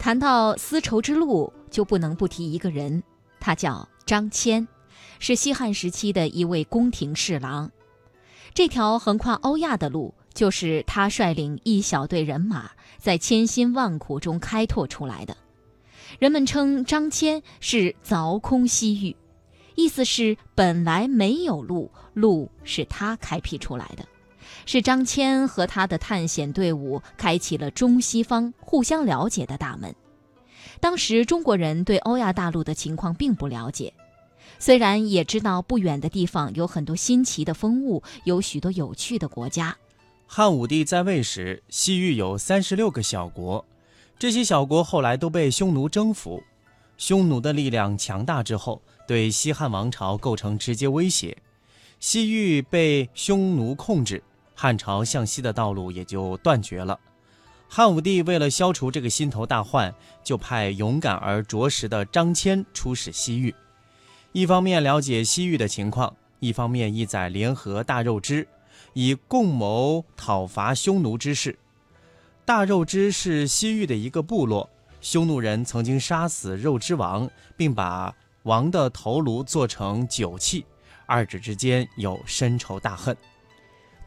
谈到丝绸之路，就不能不提一个人，他叫张骞，是西汉时期的一位宫廷侍郎。这条横跨欧亚的路，就是他率领一小队人马，在千辛万苦中开拓出来的。人们称张骞是凿空西域，意思是本来没有路，路是他开辟出来的。是张骞和他的探险队伍开启了中西方互相了解的大门。当时中国人对欧亚大陆的情况并不了解，虽然也知道不远的地方有很多新奇的风物，有许多有趣的国家。汉武帝在位时，西域有三十六个小国，这些小国后来都被匈奴征服。匈奴的力量强大之后，对西汉王朝构成直接威胁，西域被匈奴控制。汉朝向西的道路也就断绝了。汉武帝为了消除这个心头大患，就派勇敢而着实的张骞出使西域，一方面了解西域的情况，一方面意在联合大肉之，以共谋讨伐匈奴之事。大肉之是西域的一个部落，匈奴人曾经杀死肉之王，并把王的头颅做成酒器，二者之间有深仇大恨。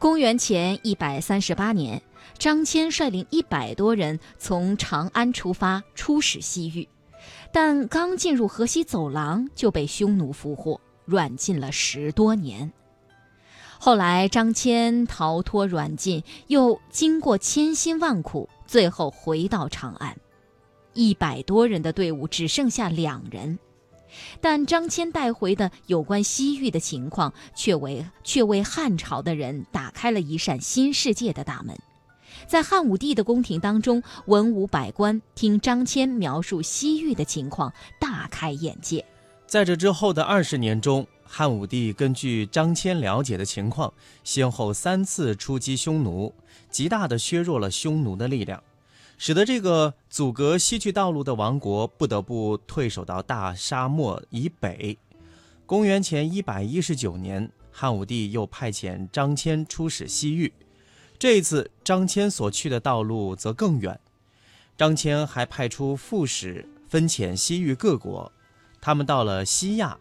公元前一百三十八年，张骞率领一百多人从长安出发，出使西域，但刚进入河西走廊就被匈奴俘获，软禁了十多年。后来，张骞逃脱软禁，又经过千辛万苦，最后回到长安。一百多人的队伍只剩下两人。但张骞带回的有关西域的情况，却为却为汉朝的人打开了一扇新世界的大门。在汉武帝的宫廷当中，文武百官听张骞描述西域的情况，大开眼界。在这之后的二十年中，汉武帝根据张骞了解的情况，先后三次出击匈奴，极大地削弱了匈奴的力量。使得这个阻隔西去道路的王国不得不退守到大沙漠以北。公元前一百一十九年，汉武帝又派遣张骞出使西域。这一次，张骞所去的道路则更远。张骞还派出副使分遣西域各国，他们到了西亚、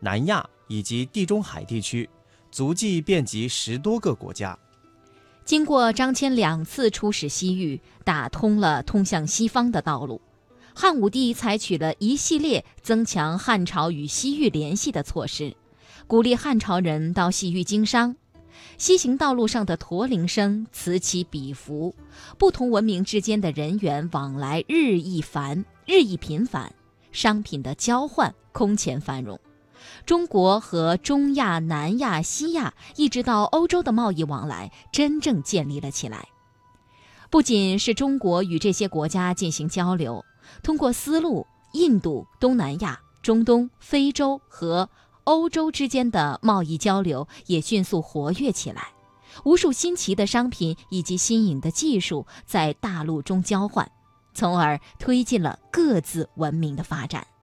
南亚以及地中海地区，足迹遍及十多个国家。经过张骞两次出使西域，打通了通向西方的道路，汉武帝采取了一系列增强汉朝与西域联系的措施，鼓励汉朝人到西域经商。西行道路上的驼铃声此起彼伏，不同文明之间的人员往来日益繁、日益频繁，商品的交换空前繁荣。中国和中亚、南亚、西亚，一直到欧洲的贸易往来真正建立了起来。不仅是中国与这些国家进行交流，通过丝路，印度、东南亚、中东、非洲和欧洲之间的贸易交流也迅速活跃起来。无数新奇的商品以及新颖的技术在大陆中交换，从而推进了各自文明的发展。